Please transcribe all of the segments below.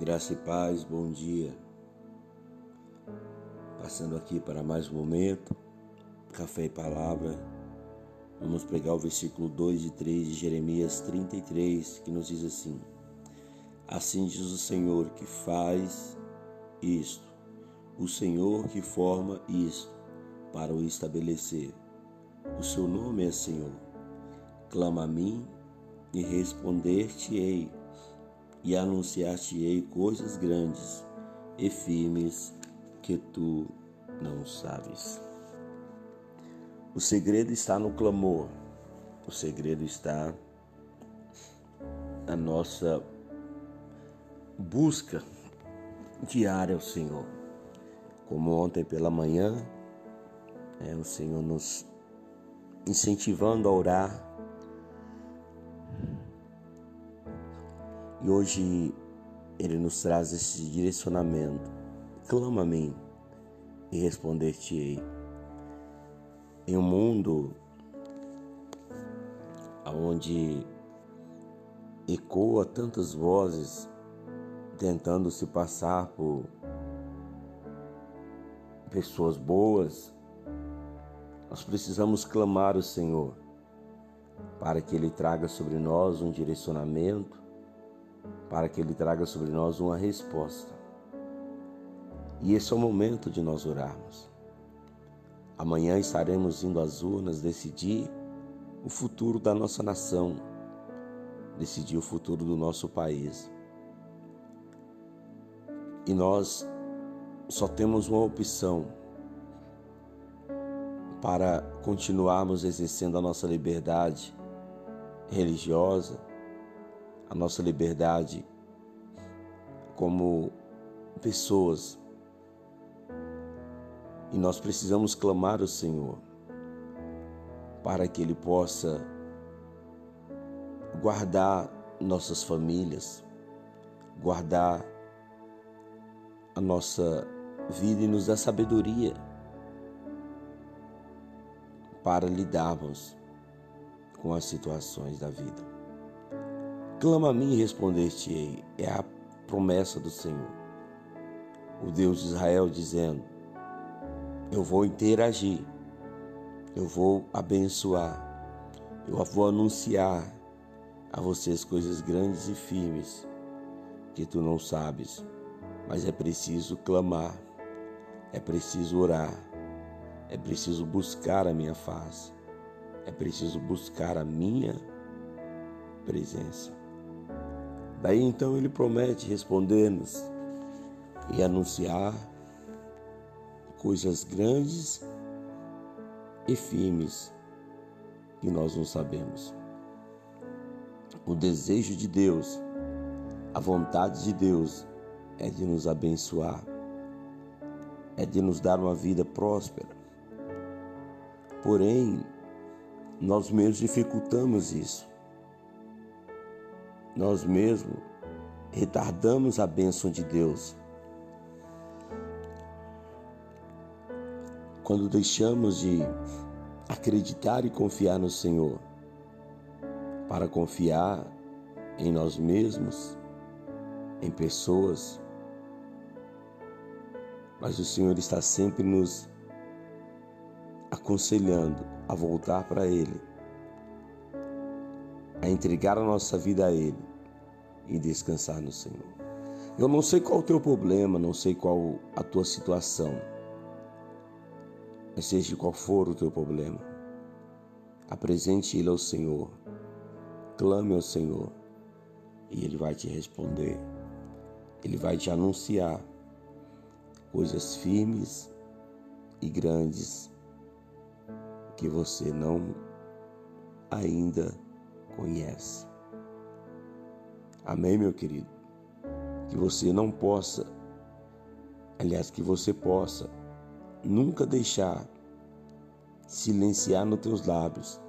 Graça e paz, bom dia. Passando aqui para mais um momento, café e palavra. Vamos pregar o versículo 2 e 3 de Jeremias 33, que nos diz assim: Assim diz o Senhor que faz isto, o Senhor que forma isto, para o estabelecer. O seu nome é Senhor. Clama a mim e responder-te-ei e anunciar-te-ei coisas grandes e firmes que tu não sabes. O segredo está no clamor, o segredo está na nossa busca diária ao Senhor. Como ontem pela manhã, é, o Senhor nos incentivando a orar E hoje ele nos traz esse direcionamento. Clama a mim e responder-te-ei. Em um mundo onde ecoa tantas vozes tentando se passar por pessoas boas, nós precisamos clamar o Senhor para que Ele traga sobre nós um direcionamento, para que Ele traga sobre nós uma resposta. E esse é o momento de nós orarmos. Amanhã estaremos indo às urnas decidir o futuro da nossa nação, decidir o futuro do nosso país. E nós só temos uma opção para continuarmos exercendo a nossa liberdade religiosa, a nossa liberdade como pessoas. E nós precisamos clamar ao Senhor para que Ele possa guardar nossas famílias, guardar a nossa vida e nos dar sabedoria para lidarmos com as situações da vida. Clama a mim e responder-te-ei. É a promessa do Senhor. O Deus de Israel dizendo: Eu vou interagir, eu vou abençoar, eu vou anunciar a vocês coisas grandes e firmes que tu não sabes, mas é preciso clamar, é preciso orar, é preciso buscar a minha face, é preciso buscar a minha presença. Daí então ele promete responder-nos e anunciar coisas grandes e firmes que nós não sabemos. O desejo de Deus, a vontade de Deus é de nos abençoar, é de nos dar uma vida próspera. Porém, nós mesmos dificultamos isso nós mesmos retardamos a bênção de Deus. Quando deixamos de acreditar e confiar no Senhor, para confiar em nós mesmos, em pessoas, mas o Senhor está sempre nos aconselhando a voltar para Ele a entregar a nossa vida a Ele e descansar no Senhor. Eu não sei qual o teu problema, não sei qual a tua situação, mas seja qual for o teu problema, apresente ele ao Senhor, clame ao Senhor e Ele vai te responder, Ele vai te anunciar coisas firmes e grandes que você não ainda conhece. Amém, meu querido? Que você não possa, aliás, que você possa nunca deixar silenciar nos teus lábios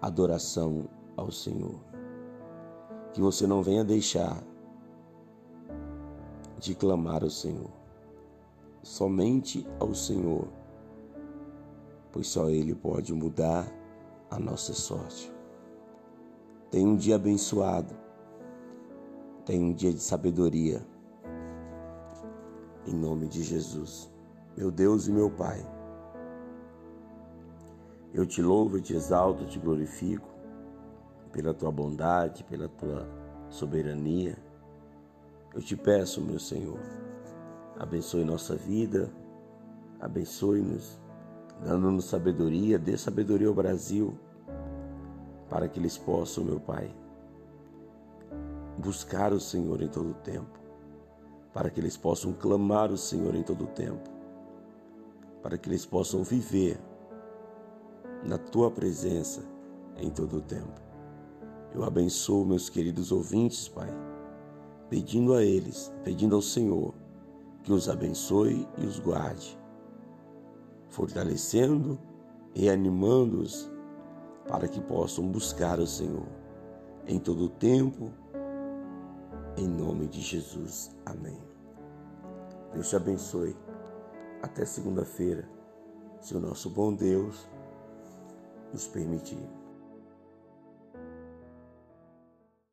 adoração ao Senhor. Que você não venha deixar de clamar ao Senhor, somente ao Senhor, pois só Ele pode mudar a nossa sorte. Tenha um dia abençoado. Tenha um dia de sabedoria. em nome de Jesus. Meu Deus e meu Pai, eu te louvo, te exalto, te glorifico pela tua bondade, pela tua soberania. Eu te peço, meu Senhor, abençoe nossa vida, abençoe-nos, dando-nos sabedoria, dê sabedoria ao Brasil, para que eles possam, meu Pai, buscar o Senhor em todo o tempo, para que eles possam clamar o Senhor em todo o tempo, para que eles possam viver na tua presença em todo o tempo. Eu abençoo meus queridos ouvintes, Pai, pedindo a eles, pedindo ao Senhor que os abençoe e os guarde, fortalecendo e animando-os para que possam buscar o Senhor em todo o tempo, em nome de Jesus. Amém. Deus te abençoe. Até segunda-feira, se o nosso bom Deus nos permitir.